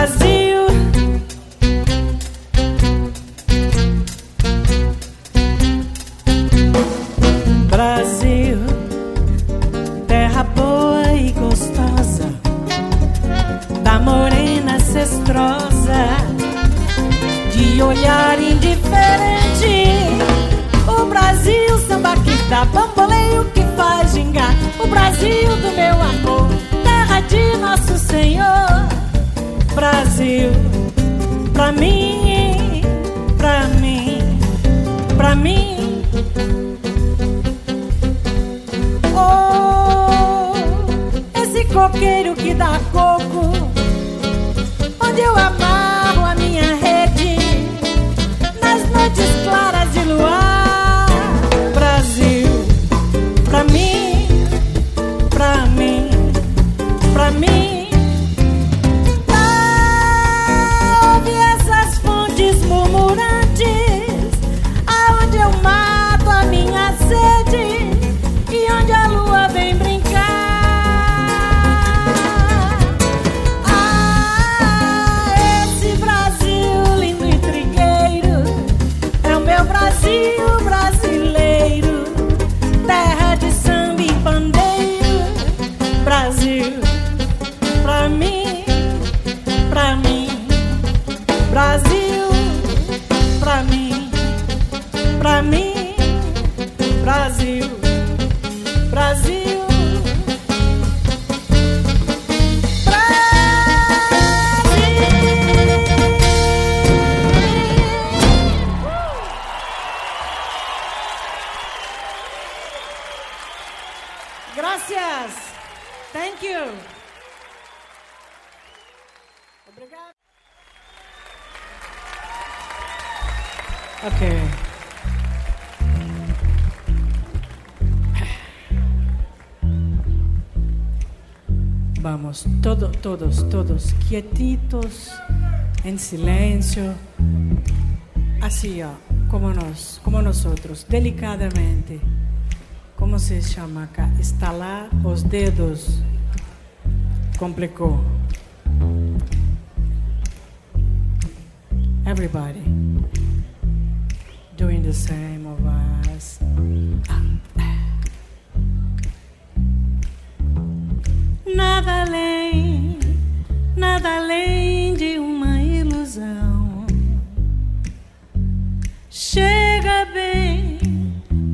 Brasil. Todos, todos, todos, quietitos, en silencio, así ah, como, nos, como nosotros, delicadamente. ¿Cómo se llama acá? Estalar los dedos. Complicó. Everybody doing the same of us. Ah, nada além, nada além de uma ilusão. Chega bem,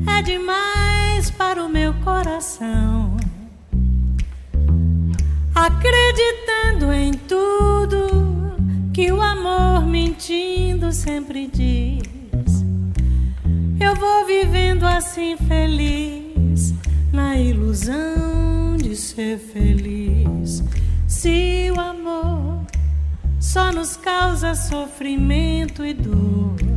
é demais para o meu coração. Acreditando em tudo que o amor mentindo sempre diz. Eu vou vivendo assim feliz na ilusão de ser feliz. Se o amor só nos causa sofrimento e dor.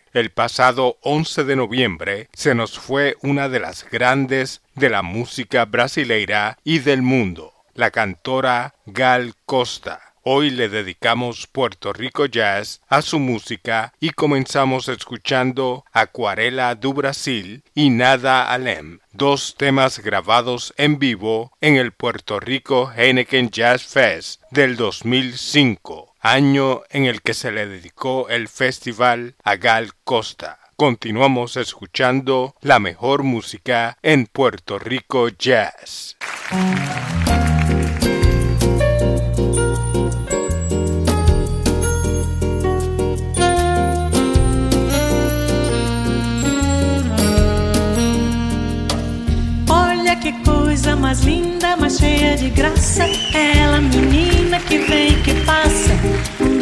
El pasado 11 de noviembre se nos fue una de las grandes de la música brasileira y del mundo, la cantora Gal Costa. Hoy le dedicamos Puerto Rico Jazz a su música y comenzamos escuchando Acuarela do Brasil y Nada Alem, dos temas grabados en vivo en el Puerto Rico Heineken Jazz Fest del 2005, año en el que se le dedicó el festival a Gal Costa. Continuamos escuchando la mejor música en Puerto Rico Jazz. que coisa mais linda, mais cheia de graça. Ela, menina que vem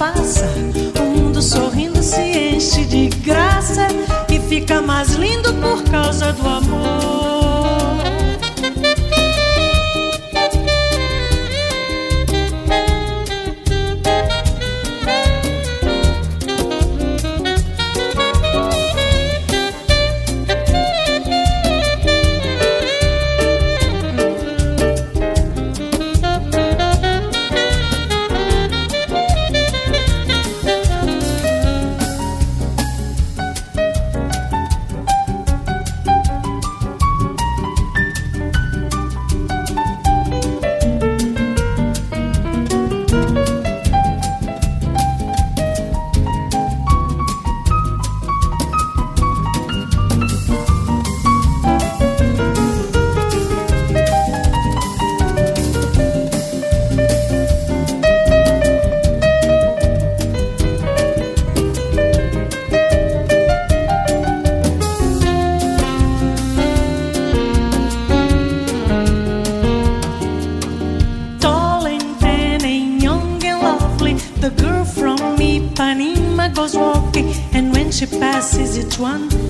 Passa, o mundo sorrindo se enche de graça e fica mais lindo por causa do amor. one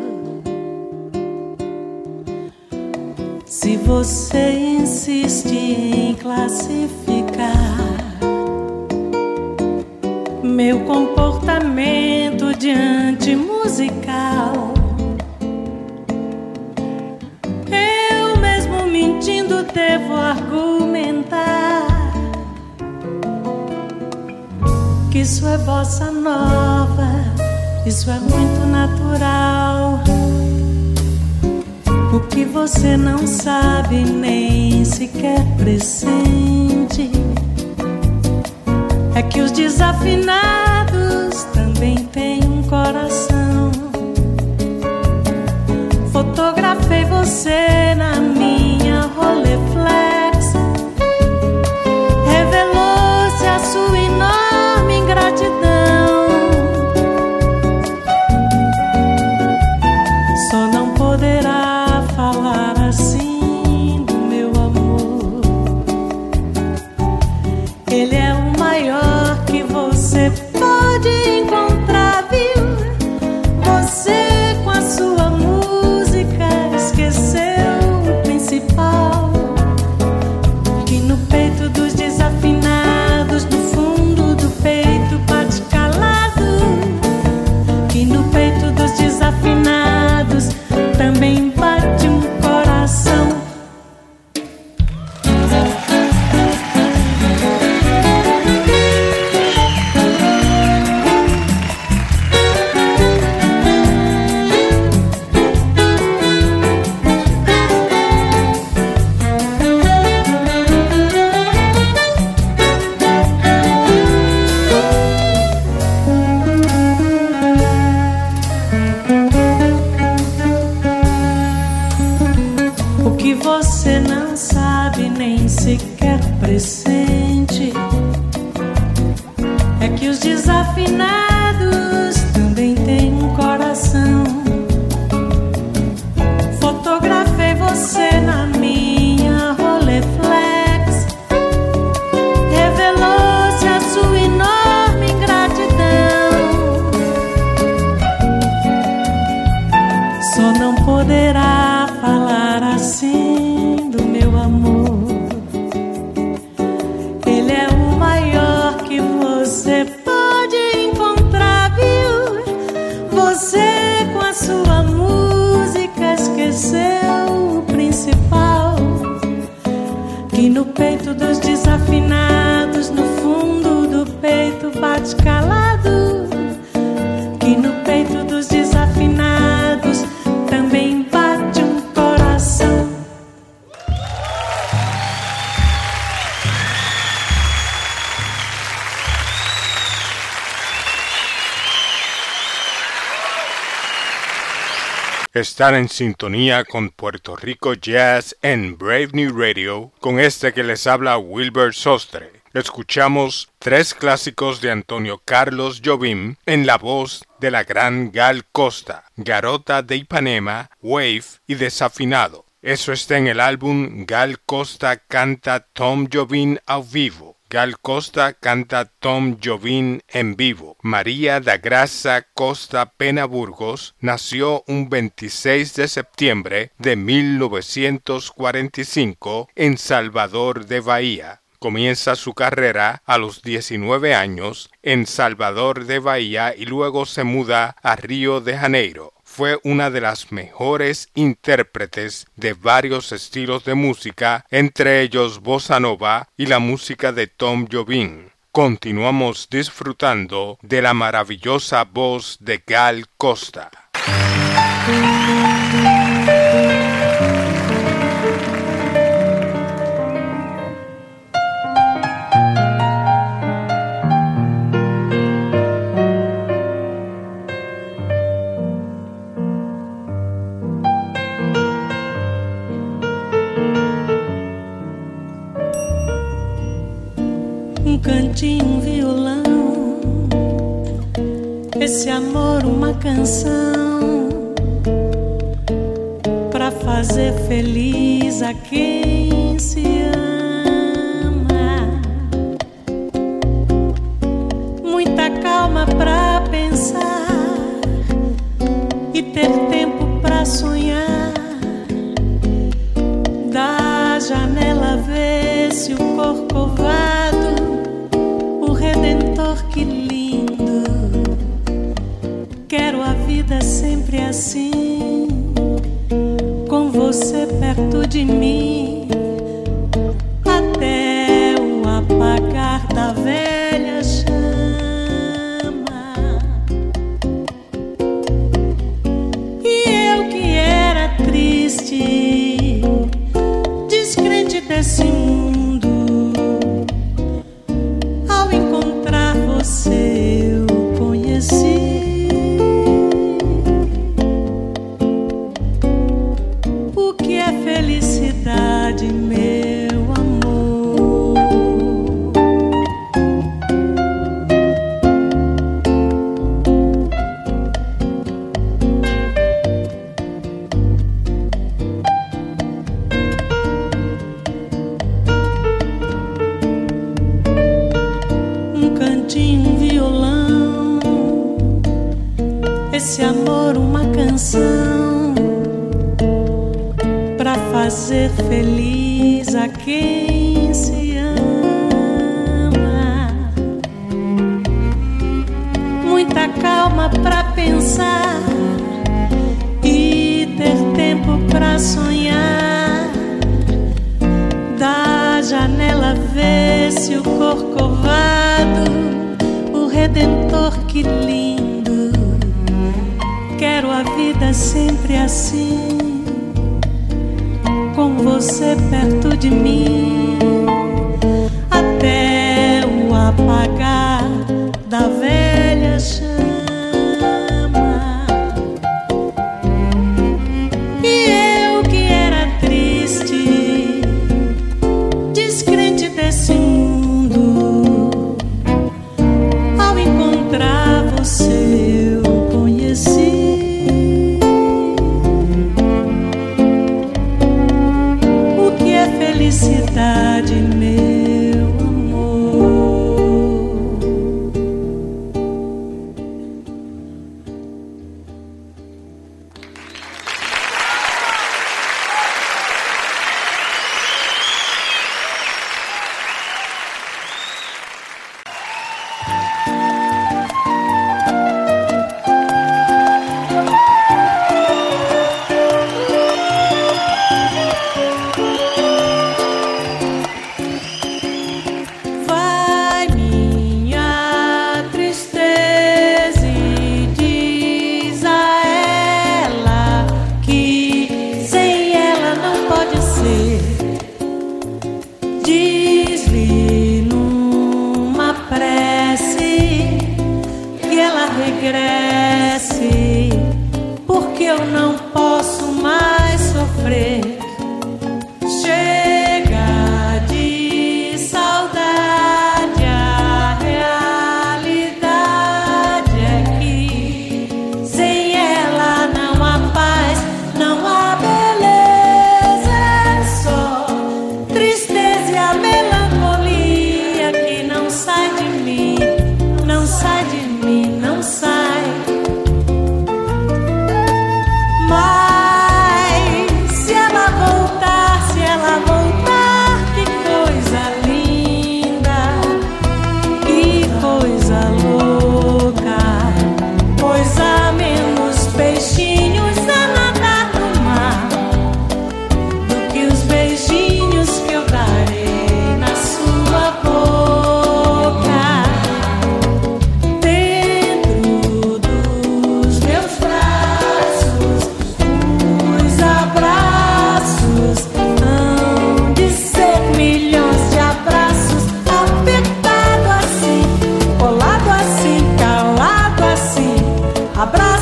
Você insiste em classificar meu comportamento diante musical, eu mesmo mentindo devo argumentar que isso é bossa nova, isso é muito natural. Que você não sabe nem sequer pressente é que os desafinados também têm um coração. Fotografei você na minha esqueceu No peito dos Están en sintonía con Puerto Rico Jazz en Brave New Radio con este que les habla Wilbur Sostre. Escuchamos tres clásicos de Antonio Carlos Jobim en la voz de la gran Gal Costa, Garota de Ipanema, Wave y Desafinado. Eso está en el álbum Gal Costa canta Tom Jobim a vivo. Gal Costa canta Tom Jobim en vivo. María da Graça Costa Pena Burgos nació un 26 de septiembre de 1945 en Salvador de Bahía. Comienza su carrera a los 19 años en Salvador de Bahía y luego se muda a Río de Janeiro fue una de las mejores intérpretes de varios estilos de música, entre ellos bossa nova y la música de Tom Jobim. Continuamos disfrutando de la maravillosa voz de Gal Costa. Esse amor, uma canção para fazer feliz a quem se ama. Assim, com você perto de mim, cantinho, um violão. Esse amor, uma canção pra fazer feliz a quem se ama. Muita calma pra pensar e ter tempo pra sonhar da janela vê-se o corcovado, redentor, que lindo. Quero a vida sempre assim, com você perto de mim,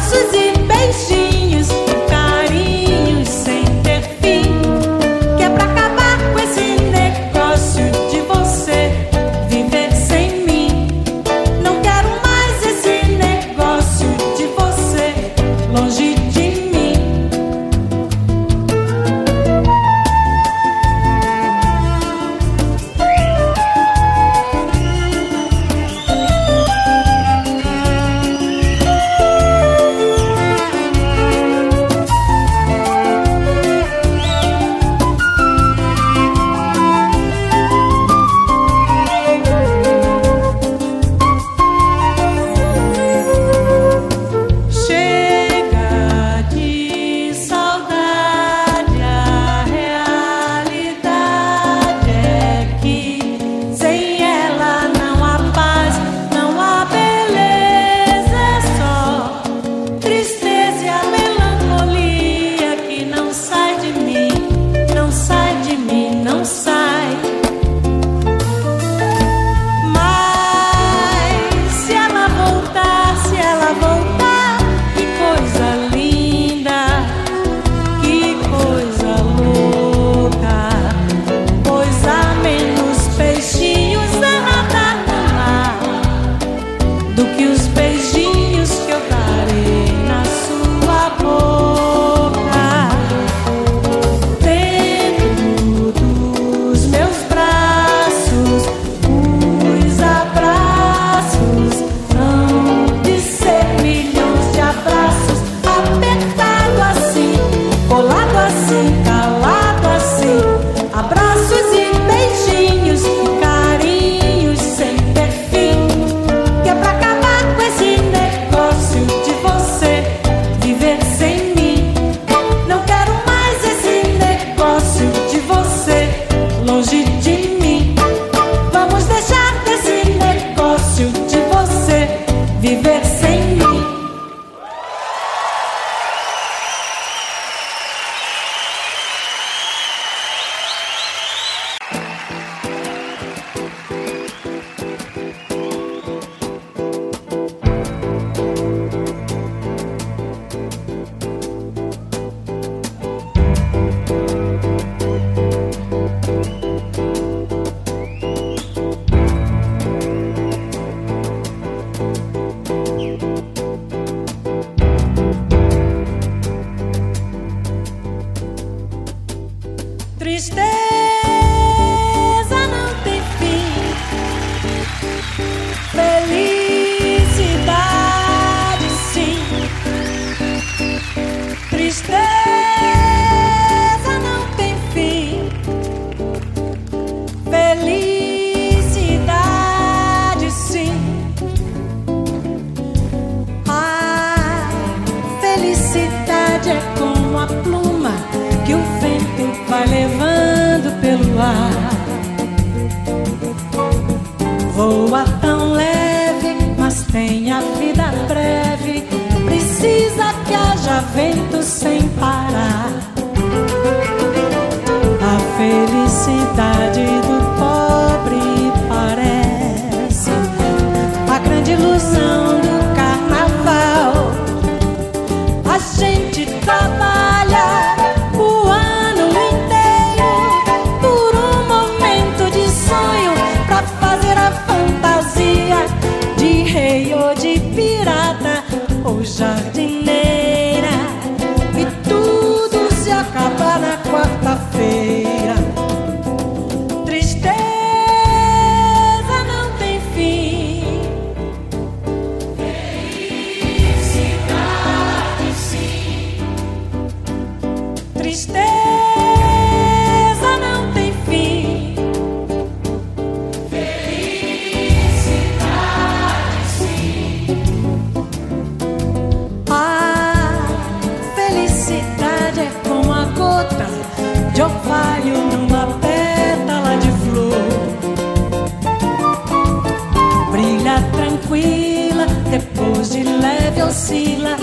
自己 vento sem parar. A felicidade do pobre parece a grande ilusão do carnaval. A gente tá decirla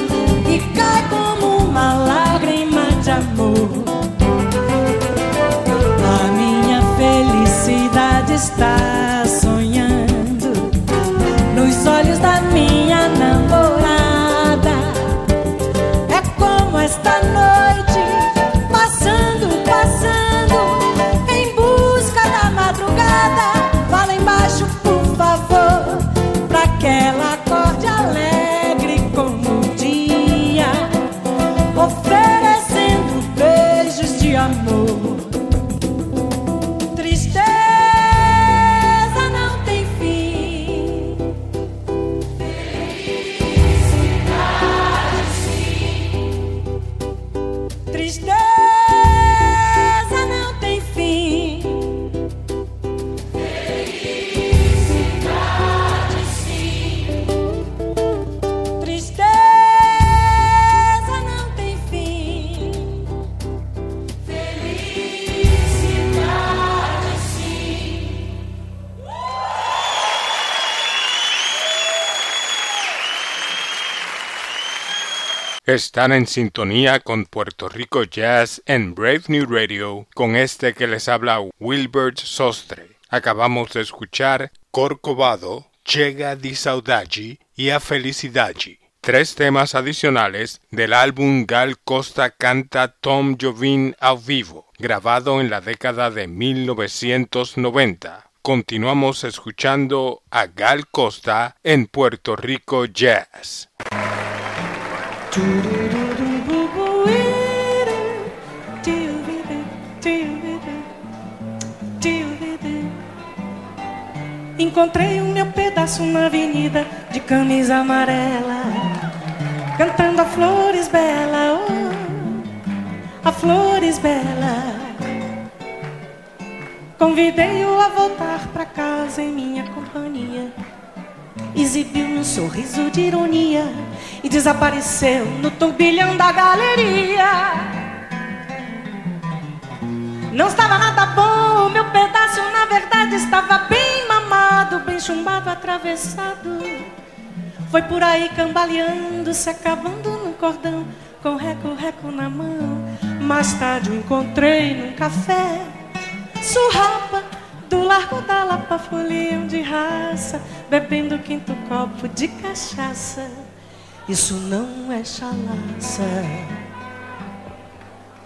Están en sintonía con Puerto Rico Jazz en Brave New Radio con este que les habla Wilbert Sostre. Acabamos de escuchar Corcovado, Chega di Saudade y A Felicidade, tres temas adicionales del álbum Gal Costa canta Tom Jovin al vivo, grabado en la década de 1990. Continuamos escuchando a Gal Costa en Puerto Rico Jazz. Encontrei o meu pedaço na avenida de camisa amarela, cantando a flores bela, oh, a flores bela. Convidei-o a voltar pra casa em minha companhia exibiu um sorriso de ironia e desapareceu no turbilhão da galeria. Não estava nada bom, o meu pedaço na verdade estava bem mamado, bem chumbado, atravessado. Foi por aí cambaleando, se acabando no cordão, com reco-reco na mão. Mais tarde o encontrei num café, surrapa do largo da Lapa, folião de raça, bebendo quinto copo de cachaça. Isso não é chalaça.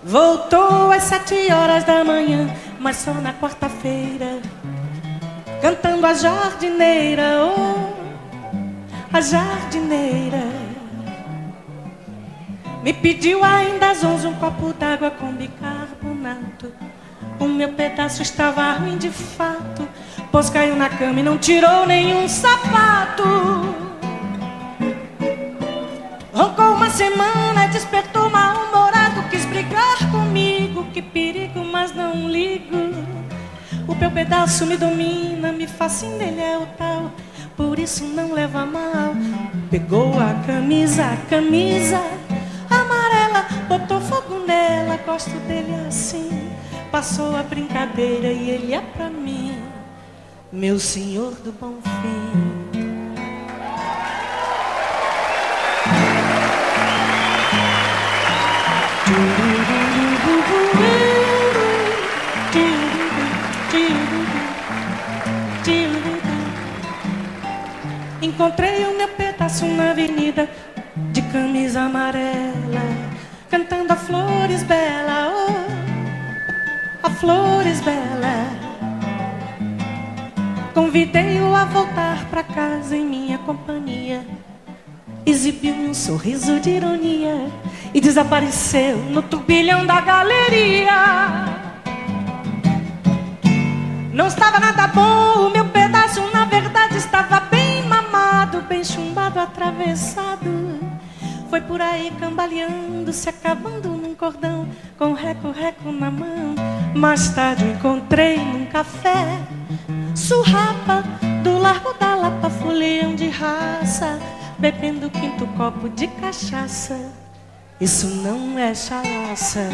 Voltou às sete horas da manhã, mas só na quarta-feira, cantando a jardineira, oh, a jardineira. Me pediu ainda às onze um copo d'água com bicarbonato. O meu pedaço estava ruim de fato, pois caiu na cama e não tirou nenhum sapato. Roncou uma semana, despertou mal-humorado, quis brigar comigo. Que perigo, mas não ligo. O meu pedaço me domina, me fascina, ele é o tal, por isso não leva mal. Pegou a camisa, a camisa amarela, botou fogo nela, gosto dele assim. Passou a brincadeira e ele é pra mim, meu senhor do bom fim. Encontrei o meu pedaço na avenida de camisa amarela, cantando a flores bela. Oh a flores bela. Convidei-o a voltar para casa em minha companhia. Exibiu um sorriso de ironia e desapareceu no turbilhão da galeria. Não estava nada bom, o meu bem chumbado, atravessado. Foi por aí cambaleando, se acabando num cordão com reco-reco na mão. Mais tarde encontrei num café surrapa do Largo da Lapa, folião de raça, bebendo quinto copo de cachaça. Isso não é chalaça.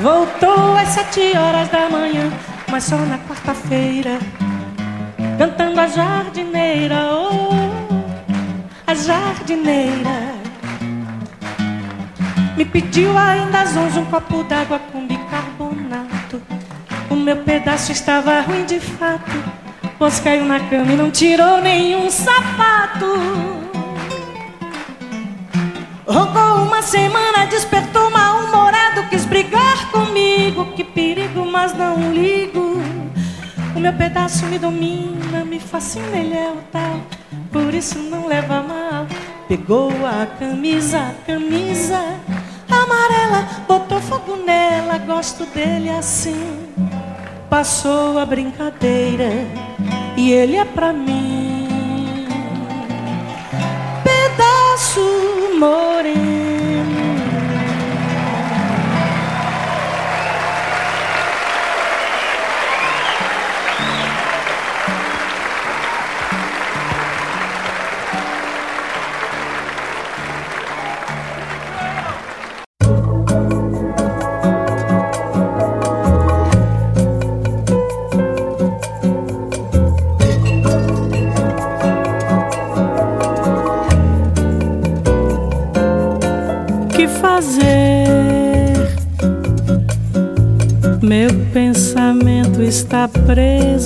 Voltou às sete horas da manhã, mas só na quarta-feira, cantando a jardineira, oh, a jardineira. Me pediu ainda às onze um copo d'água com bicarbonato. O meu pedaço estava ruim de fato, pois caiu na cama e não tirou nenhum sapato. Roncou uma semana, despertou mal-humorado, quis brigar comigo. Que perigo, mas não ligo. O meu pedaço me domina, me fascina, ele é o tal, por isso não leva mal. Pegou a camisa, a camisa amarela, botou fogo nela, gosto dele assim. Passou a brincadeira e ele é pra mim. Pedaço moreno.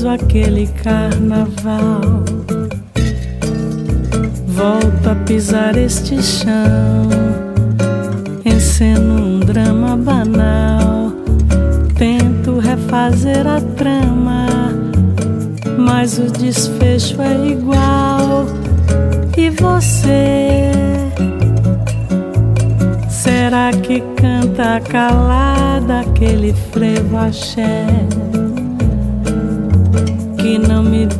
Preso àquele carnaval. Volto a pisar este chão, enceno um drama banal. Tento refazer a trama, mas o desfecho é igual. E você? Será que canta calada aquele frevo axé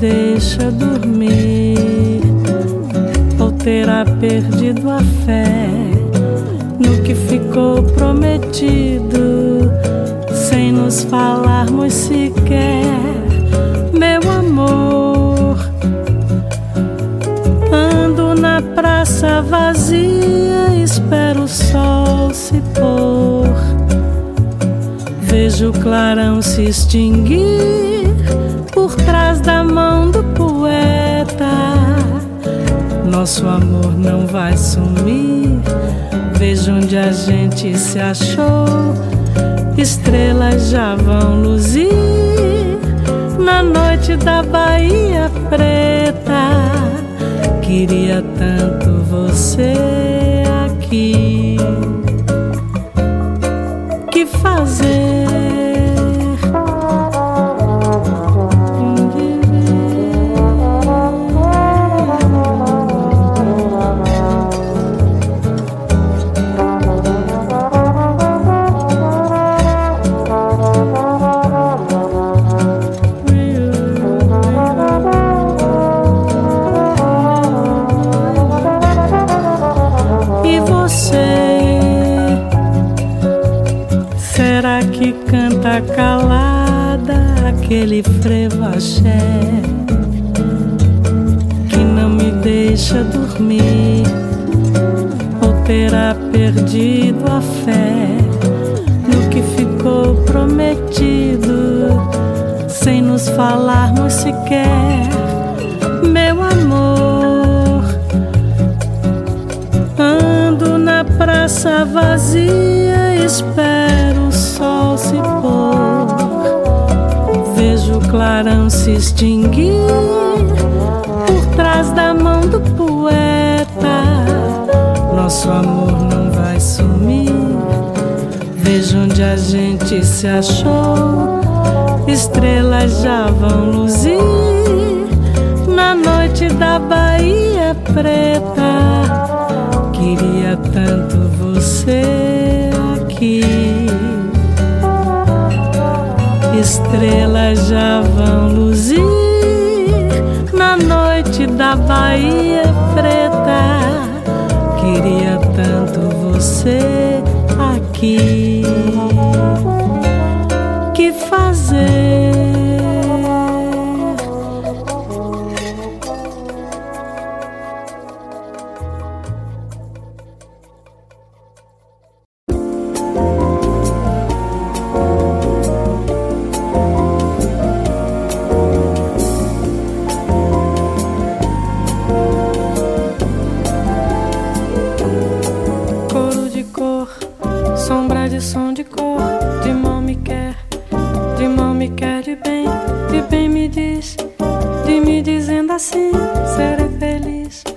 deixa dormir? Ou terá perdido a fé no que ficou prometido, sem nos falarmos sequer, meu amor? Ando na praça vazia, espero o sol se pôr. Vejo o clarão se extinguir por trás da mão Nosso amor não vai sumir. Vejo onde a gente se achou. Estrelas já vão luzir na noite da Bahia Preta. Queria tanto você aquele frevo axé que não me deixa dormir? Ou terá perdido a fé no que ficou prometido, sem nos falarmos sequer, meu amor? Ando na praça vazia, espero o sol se pôr. Clarão se extinguir por trás da mão do poeta. Nosso amor não vai sumir. Vejo onde a gente se achou. Estrelas já vão luzir na noite da Bahia Preta. Queria tanto você aqui. Estrelas já vão luzir na noite da Bahia Preta. queria tanto você aqui. serei feliz.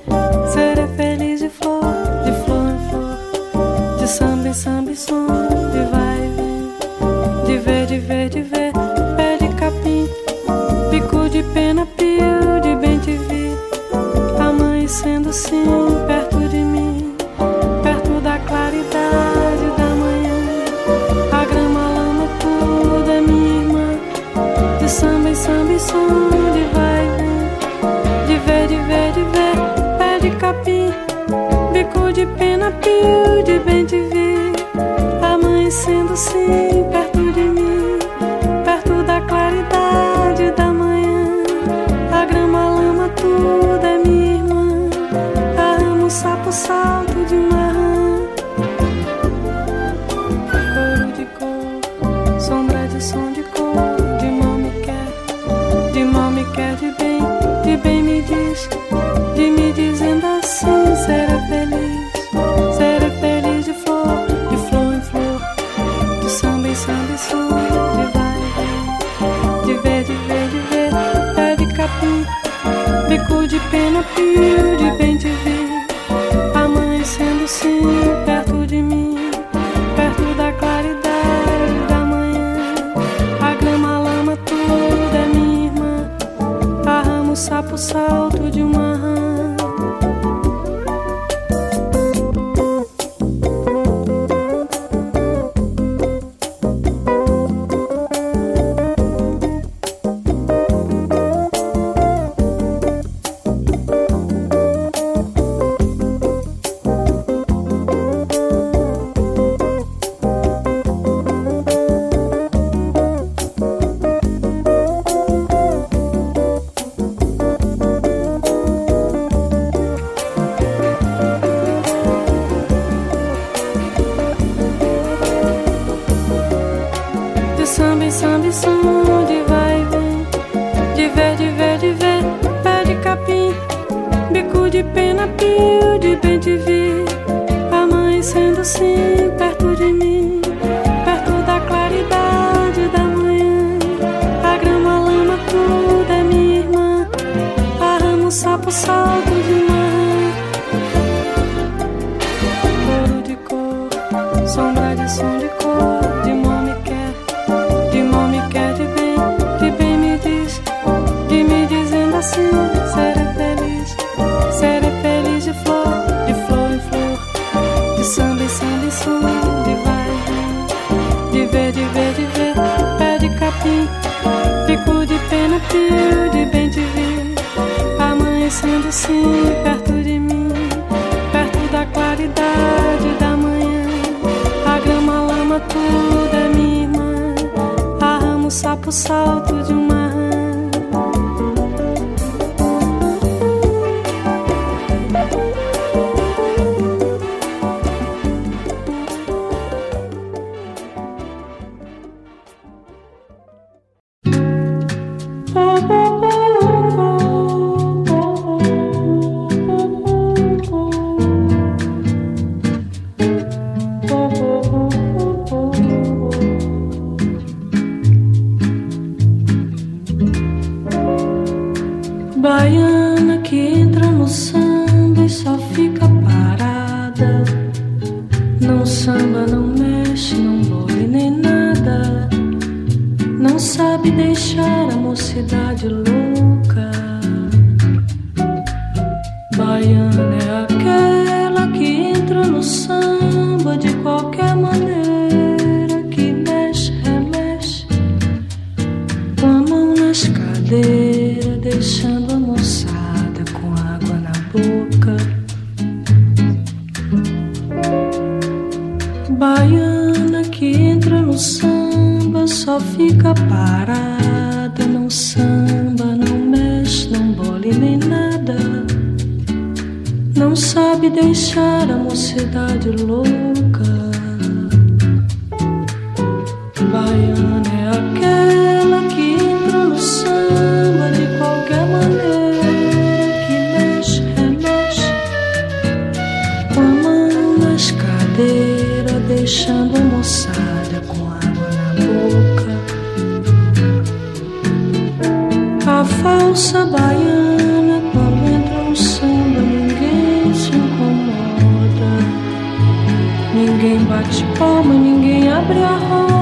Palma, ninguém abre a roda.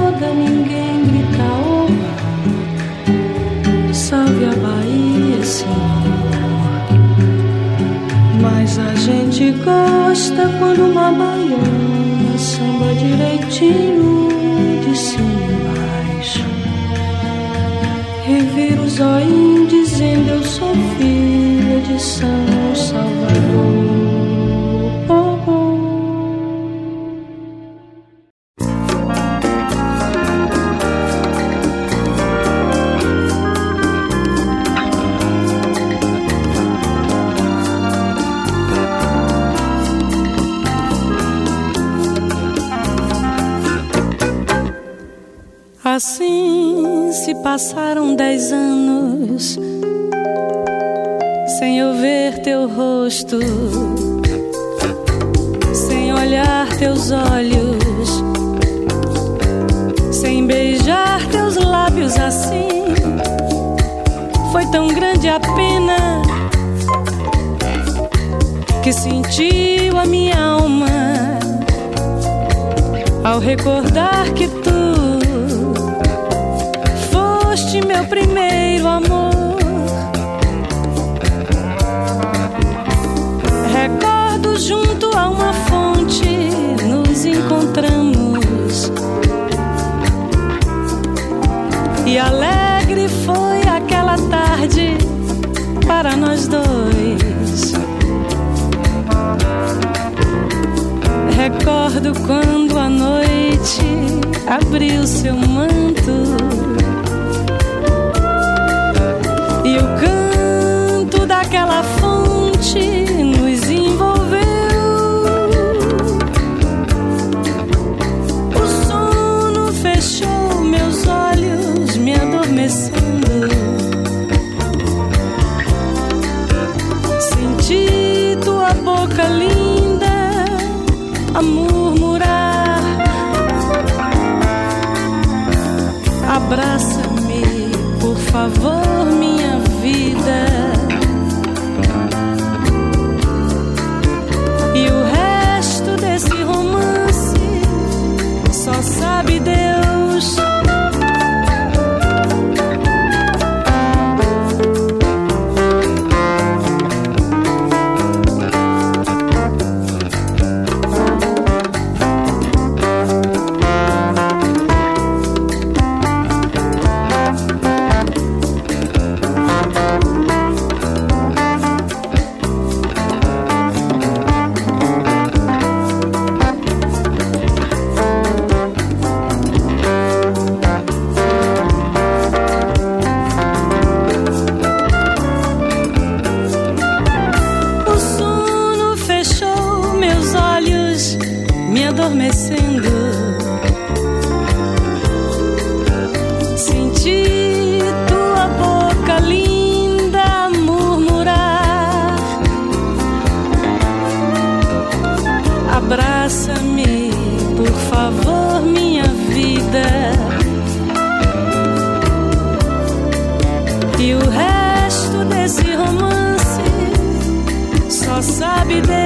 salve a Bahia, Senhor. Mas a gente gosta quando uma baiana samba direitinho de cima embaixo. Revira os olhinhos dizendo eu sou filha de São passaram dez anos sem eu ver teu rosto, sem olhar teus olhos, sem beijar teus lábios assim. Foi tão grande a pena que sentiu a minha alma ao recordar E alegre foi aquela tarde para nós dois. Recordo quando a noite abriu seu manto e o canto daquela fonte favor, adormecendo. Senti tua boca linda murmurar. Abraça-me, por favor, minha vida. E o resto desse romance só sabe Deus.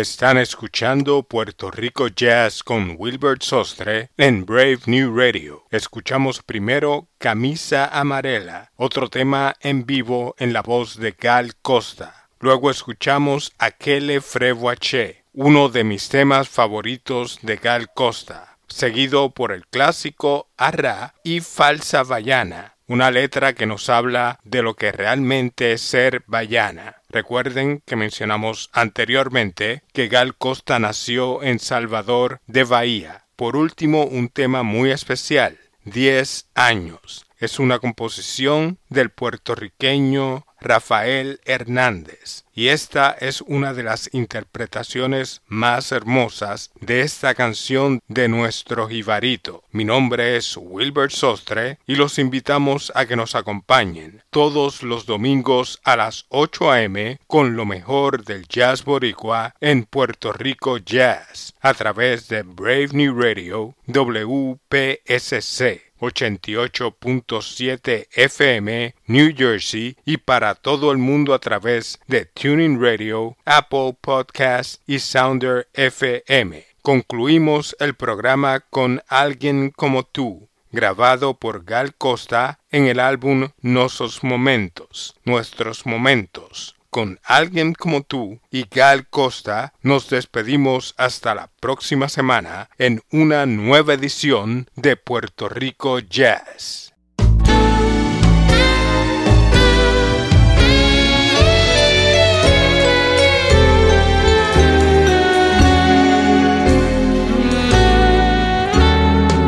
Están escuchando Puerto Rico Jazz con Wilbert Sostre en Brave New Radio. Escuchamos primero Camisa Amarela, otro tema en vivo en la voz de Gal Costa. Luego escuchamos Aquele Frevoache, uno de mis temas favoritos de Gal Costa, seguido por el clásico Arra y Falsa Vallana, una letra que nos habla de lo que realmente es ser bayana. Recuerden que mencionamos anteriormente que Gal Costa nació en Salvador de Bahía. Por último, un tema muy especial, 10 años. Es una composición del puertorriqueño Rafael Hernández y esta es una de las interpretaciones más hermosas de esta canción de nuestro jibarito. Mi nombre es Wilbert Sostre y los invitamos a que nos acompañen todos los domingos a las 8 a.m. con lo mejor del jazz boricua en Puerto Rico Jazz a través de Brave New Radio WPSC 88.7 FM New Jersey y para todo el mundo a través de Tuning Radio, Apple Podcast y Sounder FM. Concluimos el programa con Alguien como tú, grabado por Gal Costa en el álbum Nosos Momentos, Nuestros Momentos con alguien como tú y Gal Costa, nos despedimos hasta la próxima semana en una nueva edición de Puerto Rico Jazz.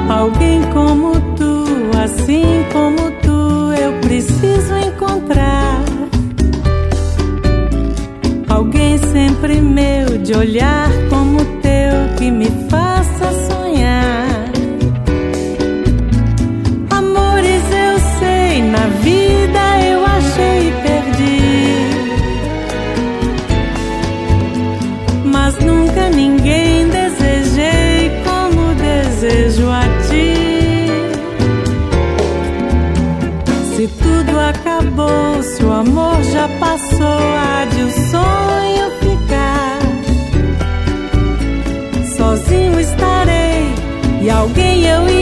Alguien como tú, así como de olhar como o teu que me faça sonhar. Amores eu sei, na vida eu achei e perdi. Mas nunca ninguém desejei como desejo a ti. Se tudo acabou, se o amor já passou, há de o sonho ficar. E alguém eu irei